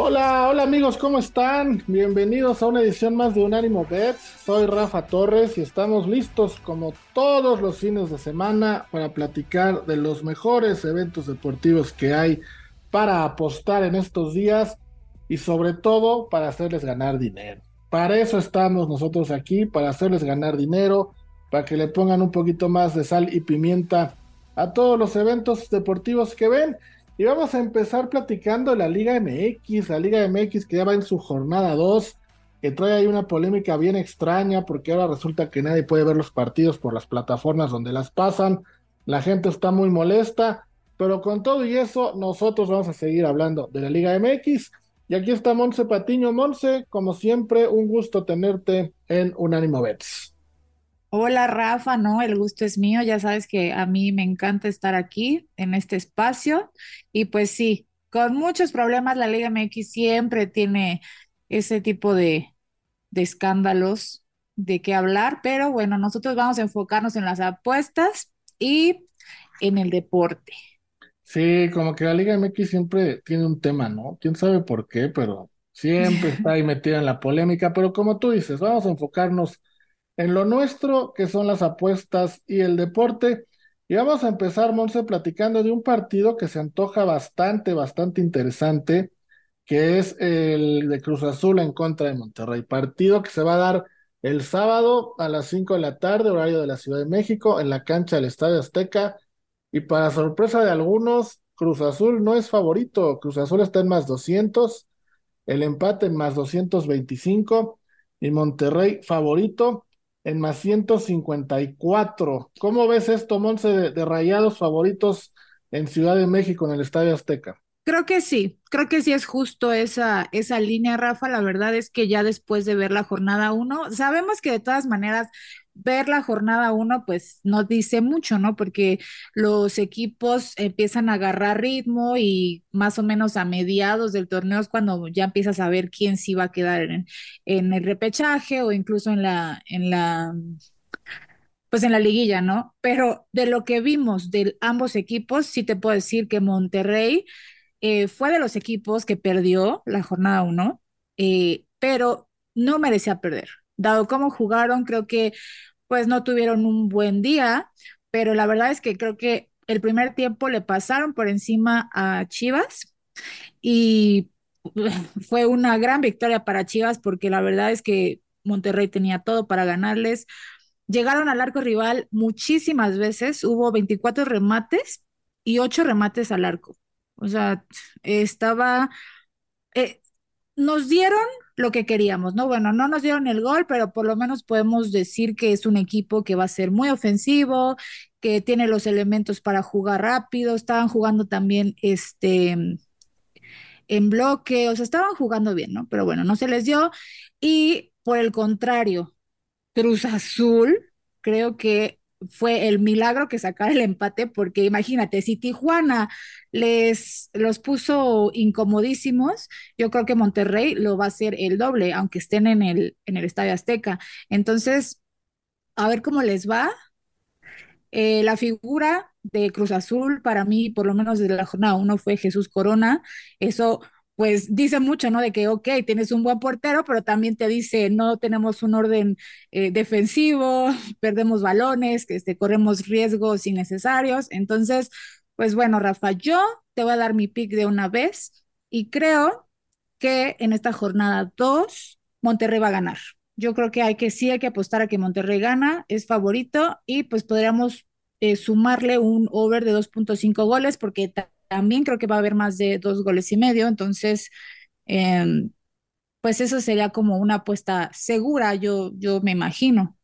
Hola, hola amigos, ¿cómo están? Bienvenidos a una edición más de Unánimo Bets. Soy Rafa Torres y estamos listos como todos los fines de semana para platicar de los mejores eventos deportivos que hay para apostar en estos días y sobre todo para hacerles ganar dinero. Para eso estamos nosotros aquí, para hacerles ganar dinero, para que le pongan un poquito más de sal y pimienta a todos los eventos deportivos que ven. Y vamos a empezar platicando la Liga MX, la Liga MX que ya va en su jornada 2, que trae ahí una polémica bien extraña porque ahora resulta que nadie puede ver los partidos por las plataformas donde las pasan, la gente está muy molesta, pero con todo y eso nosotros vamos a seguir hablando de la Liga MX. Y aquí está Monse Patiño. Monse, como siempre, un gusto tenerte en Unánimo Bets. Hola Rafa, no, el gusto es mío, ya sabes que a mí me encanta estar aquí en este espacio. Y pues sí, con muchos problemas la Liga MX siempre tiene ese tipo de, de escándalos de qué hablar, pero bueno, nosotros vamos a enfocarnos en las apuestas y en el deporte. Sí, como que la Liga MX siempre tiene un tema, ¿no? Quién sabe por qué, pero siempre está ahí metida en la polémica, pero como tú dices, vamos a enfocarnos en lo nuestro, que son las apuestas y el deporte. Y vamos a empezar, Monse, platicando de un partido que se antoja bastante, bastante interesante, que es el de Cruz Azul en contra de Monterrey. Partido que se va a dar el sábado a las 5 de la tarde, horario de la Ciudad de México, en la cancha del Estadio Azteca. Y para sorpresa de algunos, Cruz Azul no es favorito. Cruz Azul está en más 200, el empate en más 225 y Monterrey favorito en más 154. ¿Cómo ves esto, Monse, de, rayados favoritos en Ciudad de México, en el Estadio Azteca? Creo que sí, creo que sí es justo esa, esa línea, Rafa. La verdad es que ya después de ver la jornada uno, sabemos que de todas maneras ver la jornada uno, pues no dice mucho, ¿no? Porque los equipos empiezan a agarrar ritmo y más o menos a mediados del torneo es cuando ya empiezas a ver quién sí va a quedar en, el repechaje o incluso en la, en la, pues en la liguilla, ¿no? Pero de lo que vimos de ambos equipos, sí te puedo decir que Monterrey eh, fue de los equipos que perdió la jornada uno, eh, pero no merecía perder. Dado cómo jugaron, creo que pues no tuvieron un buen día, pero la verdad es que creo que el primer tiempo le pasaron por encima a Chivas y fue una gran victoria para Chivas porque la verdad es que Monterrey tenía todo para ganarles. Llegaron al arco rival muchísimas veces, hubo 24 remates y 8 remates al arco. O sea, estaba, eh, nos dieron lo que queríamos, ¿no? Bueno, no nos dieron el gol, pero por lo menos podemos decir que es un equipo que va a ser muy ofensivo, que tiene los elementos para jugar rápido, estaban jugando también este en bloque, o sea, estaban jugando bien, ¿no? Pero bueno, no se les dio. Y por el contrario, Cruz Azul, creo que fue el milagro que sacara el empate, porque imagínate, si Tijuana les los puso incomodísimos, yo creo que Monterrey lo va a hacer el doble, aunque estén en el, en el Estadio Azteca. Entonces, a ver cómo les va. Eh, la figura de Cruz Azul, para mí, por lo menos desde la jornada uno, fue Jesús Corona. Eso pues dice mucho, ¿no? De que, ok, tienes un buen portero, pero también te dice, no tenemos un orden eh, defensivo, perdemos balones, que este, corremos riesgos innecesarios. Entonces, pues bueno, Rafa, yo te voy a dar mi pick de una vez y creo que en esta jornada 2, Monterrey va a ganar. Yo creo que hay que sí hay que apostar a que Monterrey gana, es favorito y pues podríamos eh, sumarle un over de 2.5 goles porque también creo que va a haber más de dos goles y medio, entonces, em, pues eso sería como una apuesta segura, yo, yo me imagino.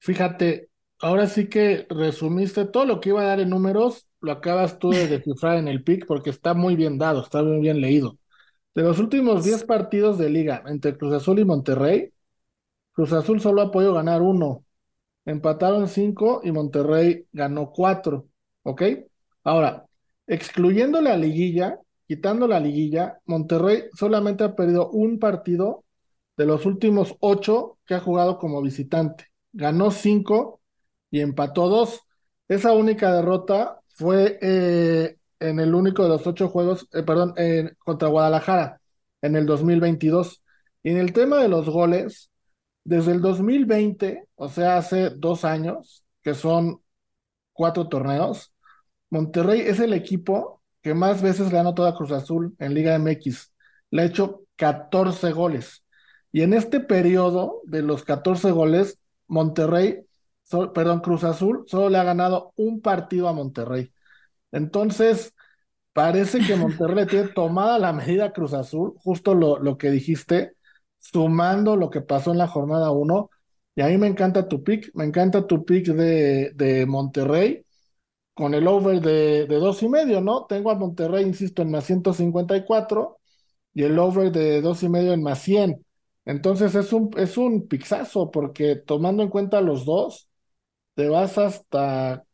Fíjate, ahora sí que resumiste todo lo que iba a dar en números, lo acabas tú de descifrar en el pick porque está muy bien dado, está muy bien leído. De los últimos 10 partidos de liga entre Cruz Azul y Monterrey, Cruz Azul solo ha podido ganar uno. Empataron cinco y Monterrey ganó cuatro. ¿Ok? Ahora, excluyendo la liguilla, quitando la liguilla, Monterrey solamente ha perdido un partido de los últimos ocho que ha jugado como visitante. Ganó cinco y empató dos. Esa única derrota fue eh, en el único de los ocho juegos, eh, perdón, contra Guadalajara en el 2022. Y en el tema de los goles, desde el 2020, o sea, hace dos años, que son cuatro torneos, Monterrey es el equipo que más veces le ha anotado a Cruz Azul en Liga MX. Le ha hecho 14 goles. Y en este periodo de los 14 goles, Monterrey, perdón, Cruz Azul solo le ha ganado un partido a Monterrey. Entonces, parece que Monterrey tiene tomada la medida Cruz Azul, justo lo, lo que dijiste, sumando lo que pasó en la jornada 1. Y a mí me encanta tu pick, me encanta tu pick de, de Monterrey con el over de, de dos y medio, ¿no? Tengo a Monterrey, insisto, en más 154 y el over de dos y medio en más 100. Entonces es un, es un pixazo porque tomando en cuenta los dos, te vas hasta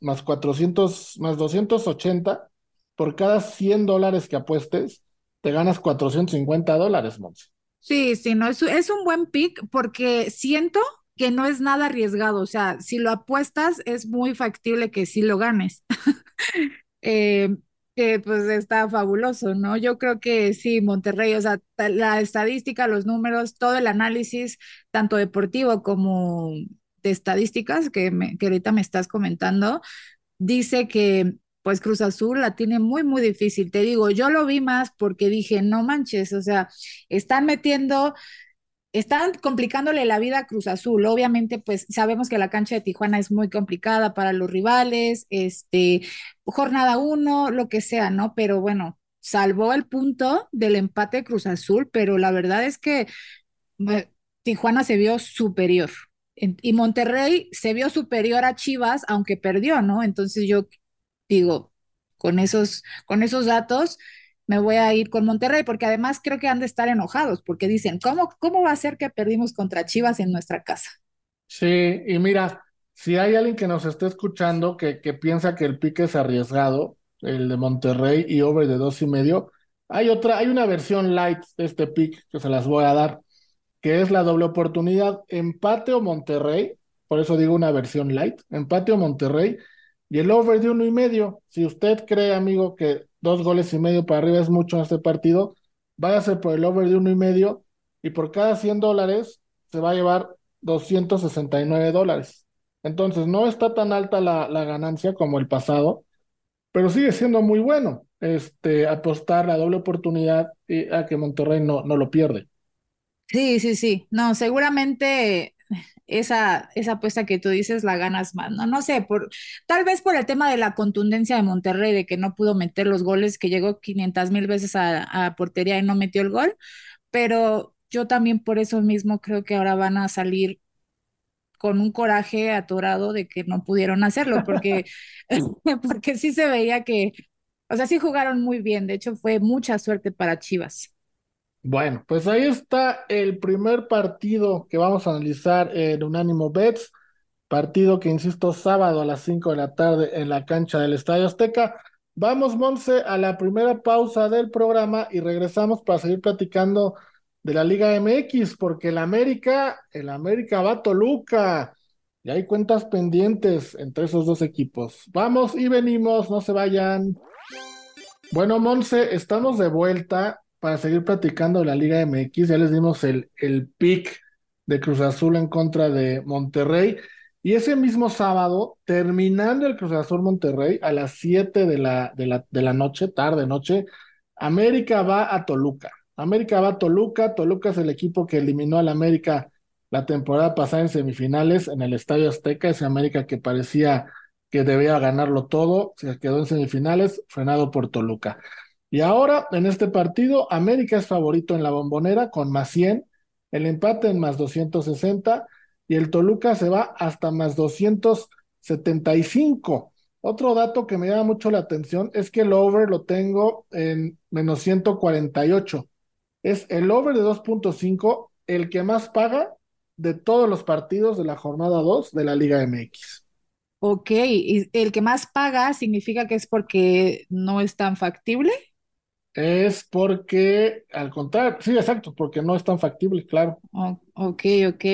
más 400, más 280 por cada 100 dólares que apuestes, te ganas 450 dólares, Monse. Sí, sí, no, es, es un buen pick porque siento que no es nada arriesgado, o sea, si lo apuestas es muy factible que sí lo ganes. eh, que pues está fabuloso, ¿no? Yo creo que sí, Monterrey, o sea, la estadística, los números, todo el análisis, tanto deportivo como de estadísticas que, que ahorita me estás comentando, dice que pues Cruz Azul la tiene muy, muy difícil. Te digo, yo lo vi más porque dije, no manches, o sea, están metiendo están complicándole la vida a Cruz Azul. Obviamente, pues sabemos que la cancha de Tijuana es muy complicada para los rivales, este, jornada uno, lo que sea, ¿no? Pero bueno, salvó el punto del empate de Cruz Azul, pero la verdad es que eh, Tijuana se vio superior. Y Monterrey se vio superior a Chivas, aunque perdió, ¿no? Entonces yo digo, con esos, con esos datos, me voy a ir con Monterrey, porque además creo que han de estar enojados, porque dicen, ¿cómo, cómo va a ser que perdimos contra Chivas en nuestra casa? Sí, y mira, si hay alguien que nos esté escuchando que, que piensa que el pique es arriesgado, el de Monterrey y over de dos y medio, hay otra, hay una versión light de este pick que se las voy a dar, que es la doble oportunidad, empate o Monterrey, por eso digo una versión light, empate o Monterrey, y el over de uno y medio. Si usted cree, amigo, que dos goles y medio para arriba es mucho en este partido, váyase por el over de uno y medio y por cada 100 dólares se va a llevar 269 dólares. Entonces no está tan alta la, la ganancia como el pasado, pero sigue siendo muy bueno este, apostar la doble oportunidad y a que Monterrey no, no lo pierde. Sí, sí, sí. No, seguramente esa, esa apuesta que tú dices la ganas más, ¿no? No sé, por, tal vez por el tema de la contundencia de Monterrey, de que no pudo meter los goles, que llegó 500 mil veces a, a portería y no metió el gol, pero yo también por eso mismo creo que ahora van a salir con un coraje atorado de que no pudieron hacerlo, porque, porque sí se veía que, o sea, sí jugaron muy bien, de hecho fue mucha suerte para Chivas. Bueno, pues ahí está el primer partido que vamos a analizar en Unánimo Bets, partido que, insisto, sábado a las 5 de la tarde en la cancha del Estadio Azteca. Vamos, Monse, a la primera pausa del programa y regresamos para seguir platicando de la Liga MX, porque el América, el América va a Toluca y hay cuentas pendientes entre esos dos equipos. Vamos y venimos, no se vayan. Bueno, Monse, estamos de vuelta para seguir platicando la Liga MX. Ya les dimos el, el pick de Cruz Azul en contra de Monterrey. Y ese mismo sábado, terminando el Cruz Azul Monterrey, a las 7 de la, de, la, de la noche, tarde noche, América va a Toluca. América va a Toluca. Toluca es el equipo que eliminó al América la temporada pasada en semifinales en el Estadio Azteca. Ese América que parecía que debía ganarlo todo, se quedó en semifinales, frenado por Toluca. Y ahora, en este partido, América es favorito en la bombonera con más 100, el empate en más 260 y el Toluca se va hasta más 275. Otro dato que me llama mucho la atención es que el over lo tengo en menos 148. Es el over de 2.5, el que más paga de todos los partidos de la jornada 2 de la Liga MX. Ok, ¿y el que más paga significa que es porque no es tan factible? Es porque, al contrario, sí, exacto, porque no es tan factible, claro. Ok, ok.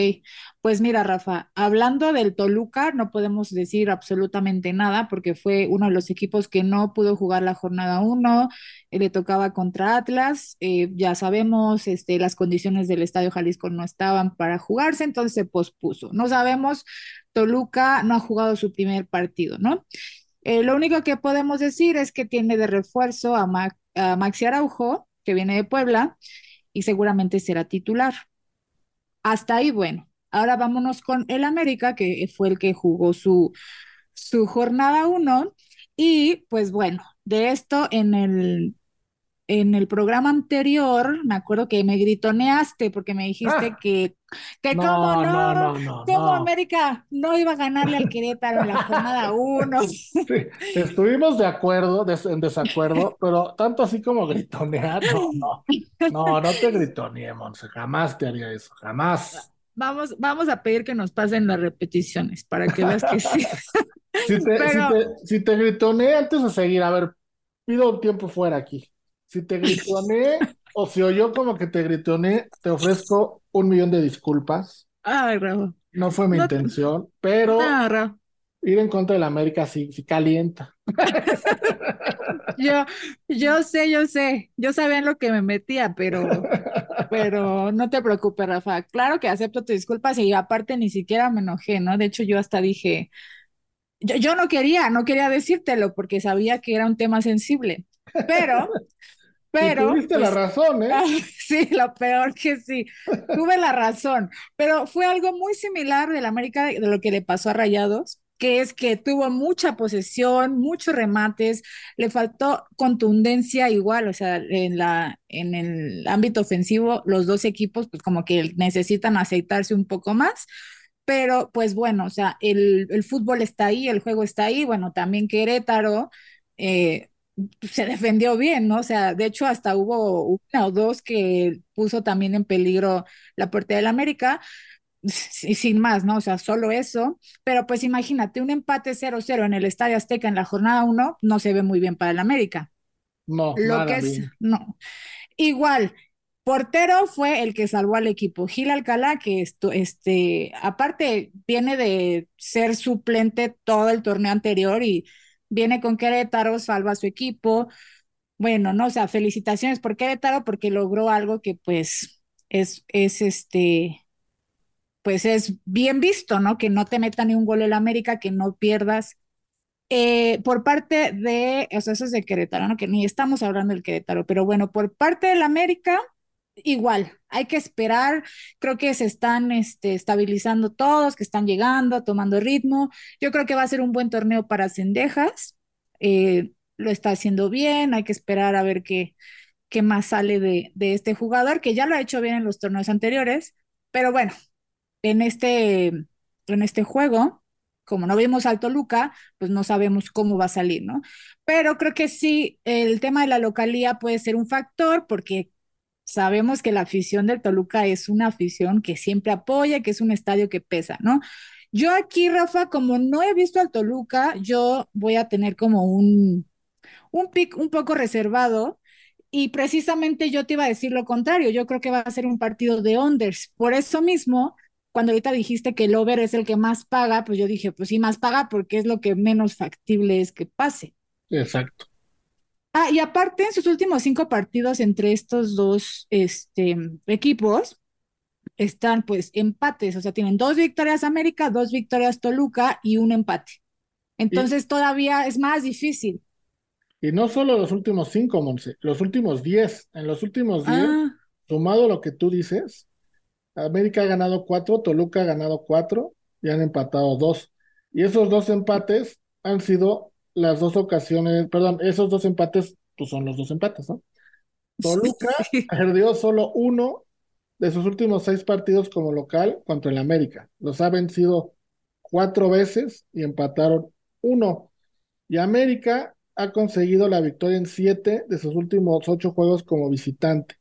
Pues mira, Rafa, hablando del Toluca, no podemos decir absolutamente nada porque fue uno de los equipos que no pudo jugar la jornada uno, eh, le tocaba contra Atlas, eh, ya sabemos, este, las condiciones del Estadio Jalisco no estaban para jugarse, entonces se pospuso. No sabemos, Toluca no ha jugado su primer partido, ¿no? Eh, lo único que podemos decir es que tiene de refuerzo a, Maxi Araujo, que viene de Puebla, y seguramente será titular. Hasta ahí, bueno. Ahora vámonos con el América, que fue el que jugó su, su jornada 1. Y pues bueno, de esto en el en el programa anterior, me acuerdo que me gritoneaste porque me dijiste Ah, que, que no, cómo no, no, no, no, cómo. América no iba a ganarle al Querétaro en la jornada uno. Sí, estuvimos de acuerdo, des- en desacuerdo, pero tanto así como gritonear, no, no, no, no te gritoneé, Monse, jamás te haría eso, jamás. Vamos, vamos a pedir que nos pasen las repeticiones para que veas que sí. Si te, si te, si te gritoneé antes de seguir, a ver, pido un tiempo fuera aquí. Si te gritoneé o si oyó como que te gritoneé, te ofrezco un millón de disculpas. ay, Rafa, No fue mi no, intención, pero no, ir en contra de la América sí, sí calienta. Yo, yo sé, yo sé, yo sabía en lo que me metía, pero, pero no te preocupes, Rafa. Claro que acepto tus disculpas y aparte ni siquiera me enojé, ¿no? De hecho, yo hasta dije, yo, yo no quería, no quería decírtelo porque sabía que era un tema sensible, pero, Y pero, tuviste la pues, razón, ¿eh? sí, lo peor que sí, tuve la razón, pero fue algo muy similar del América de lo que le pasó a Rayados. que es que tuvo mucha posesión, muchos remates, le faltó contundencia igual, o sea, en la, en el ámbito ofensivo, los dos equipos pues como que necesitan aceitarse un poco más, pero pues bueno, o sea, el, el fútbol está ahí, el juego está ahí, bueno, también Querétaro eh, se defendió bien, ¿no? O sea, de hecho hasta hubo una o dos que puso también en peligro la puerta del América, y sin más, ¿no? O sea, solo eso, pero pues imagínate, un empate 0-0 en el Estadio Azteca en la jornada 1 no se ve muy bien para el América. No, Lo que es, bien. no. Igual, portero fue el que salvó al equipo. Gil Alcalá, que esto, este, aparte viene de ser suplente todo el torneo anterior y viene con Querétaro, salva a su equipo. Bueno, no, o sea, felicitaciones por Querétaro porque logró algo que pues es, es este, pues es bien visto, ¿no? Que no te meta ni un gol el América, que no pierdas. Eh, por parte de, o sea, eso es de Querétaro, ¿no? Que ni estamos hablando del Querétaro, pero bueno, por parte del América, igual, hay que esperar, creo que se están este, estabilizando todos, que están llegando, tomando ritmo, yo creo que va a ser un buen torneo para Cendejas, eh, lo está haciendo bien, hay que esperar a ver qué, qué más sale de, de este jugador, que ya lo ha hecho bien en los torneos anteriores, pero bueno, en este, en este juego, como no vimos al Toluca, pues no sabemos cómo va a salir, ¿no? Pero creo que sí, el tema de la localía puede ser un factor porque sabemos que la afición del Toluca es una afición que siempre apoya, que es un estadio que pesa, ¿no? Yo aquí, Rafa, como no he visto al Toluca, yo voy a tener como un, un pick un poco reservado y precisamente yo te iba a decir lo contrario, yo creo que va a ser un partido de unders. Por eso mismo, cuando ahorita dijiste que el over es el que más paga, pues yo dije, pues sí, más paga porque es lo que menos factible es que pase. Exacto. Ah, y aparte, en sus últimos cinco partidos entre estos dos este, equipos, están pues empates, o sea, tienen dos victorias América, dos victorias Toluca y un empate. Y, Entonces todavía es más difícil. y no solo los últimos cinco, Monse, los últimos diez. En los últimos diez, Ah, sumado lo que tú dices, América ha ganado cuatro, Toluca ha ganado cuatro y han empatado dos. Y esos dos empates han sido las dos ocasiones, perdón, esos dos empates, pues son los dos empates, ¿no? Toluca sí. perdió solo uno de sus últimos seis partidos como local contra el América. Los ha vencido cuatro veces y empataron uno. Y América ha conseguido la victoria en siete de sus últimos ocho juegos como visitante.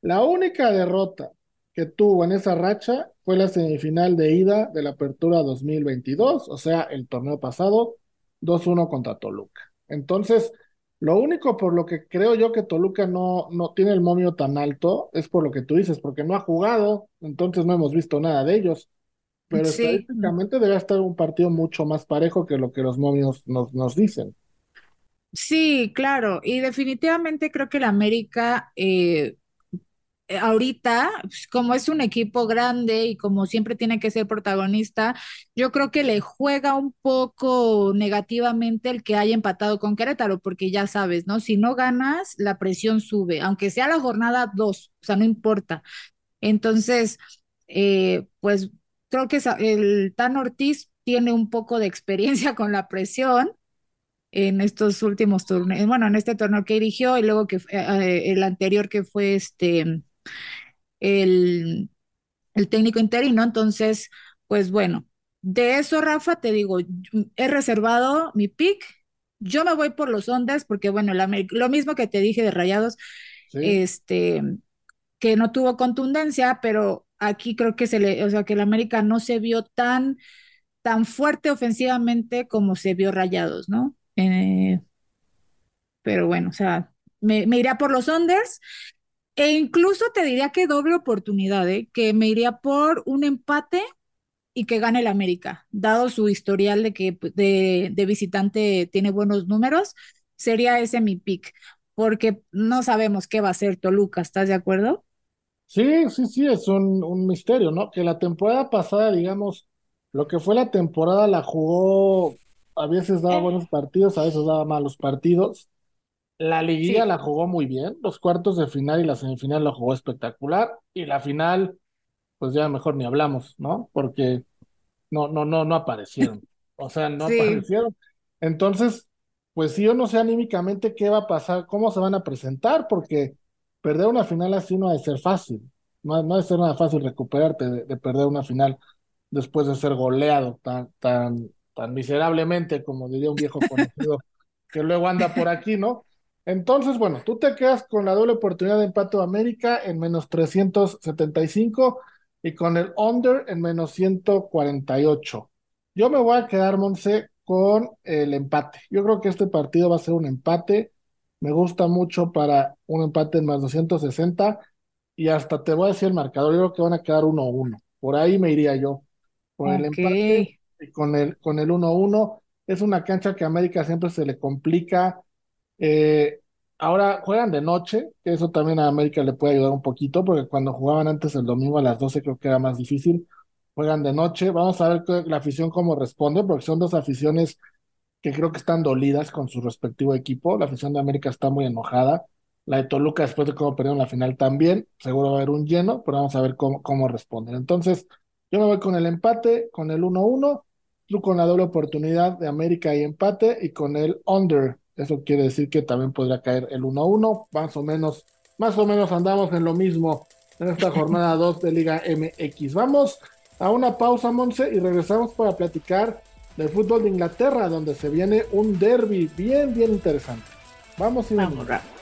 La única derrota que tuvo en esa racha fue la semifinal de ida de la Apertura 2022, o sea, el torneo pasado, 2-1 contra Toluca. Entonces, lo único por lo que creo yo que Toluca no, no tiene el momio tan alto es por lo que tú dices, porque no ha jugado, entonces no hemos visto nada de ellos. Pero Sí, estadísticamente debe estar un partido mucho más parejo que lo que los momios nos, nos dicen. sí, claro. Y definitivamente creo que el América eh, eh, ahorita, pues, como es un equipo grande y como siempre tiene que ser protagonista, yo creo que le juega un poco negativamente el que haya empatado con Querétaro, porque ya sabes, ¿no? Si no ganas, la presión sube, aunque sea la jornada dos, o sea, no importa. Entonces, eh, pues creo que el Tan Ortiz tiene un poco de experiencia con la presión en estos últimos torneos, bueno, en este torneo que dirigió y luego que eh, el anterior que fue este el, el técnico interino. Entonces, pues bueno, de eso, Rafa, te digo, he reservado mi pick. Yo me voy por los Ondas porque, bueno, la, lo mismo que te dije de Rayados, ¿sí? este, que no tuvo contundencia, pero aquí creo que se le, o sea, que el América no se vio tan, tan fuerte ofensivamente como se vio Rayados, ¿no? Eh, pero bueno, o sea, me, me iría por los Onders e incluso te diría que doble oportunidad, ¿eh? Que me iría por un empate y que gane el América, dado su historial de que pues, de, de visitante tiene buenos números, sería ese mi pick, porque no sabemos qué va a hacer Toluca, ¿estás de acuerdo? Sí, sí, sí, es un, un misterio, ¿no? Que la temporada pasada, digamos, lo que fue la temporada la jugó, a veces daba buenos partidos, a veces daba malos partidos. La liguilla Sí, la jugó muy bien, los cuartos de final y la semifinal la jugó espectacular, y la final, pues ya mejor ni hablamos, ¿no? Porque no, no, no, no aparecieron. O sea, no sí, aparecieron. Entonces, pues sí, yo no sé anímicamente qué va a pasar, cómo se van a presentar, porque perder una final así no ha de ser fácil. No, ha- no ha de ser nada fácil recuperarte de, de perder una final después de ser goleado tan, tan, tan miserablemente, como diría un viejo conocido que luego anda por aquí, ¿no? Entonces, bueno, tú te quedas con la doble oportunidad de empate de América en menos 375 y con el under en menos 148. Yo me voy a quedar, Monse, con el empate. Yo creo que este partido va a ser un empate. Me gusta mucho para un empate en más 260 y hasta te voy a decir el marcador. Yo creo que van a quedar 1-1. Por ahí me iría yo. Por el empate y con el, con el 1-1. Es una cancha que a América siempre se le complica. Eh, ahora juegan de noche, que eso también a América le puede ayudar un poquito, porque cuando jugaban antes el domingo a las 12 creo que era más difícil. Juegan de noche. Vamos a ver la afición cómo responde, porque son dos aficiones que creo que están dolidas con su respectivo equipo. La afición de América está muy enojada. La de Toluca, después de cómo perdieron la final también, seguro va a haber un lleno, pero vamos a ver cómo, cómo responden. Entonces, yo me voy con el empate, con el 1-1, tú con la doble oportunidad de América y empate, y con el under. Eso quiere decir que también podría caer el 1-1, más o menos, más o menos andamos en lo mismo en esta jornada 2 de Liga MX. Vamos a una pausa, Monse, y regresamos para platicar del fútbol de Inglaterra, donde se viene un derby bien, bien interesante. Vamos y vamos, venimos.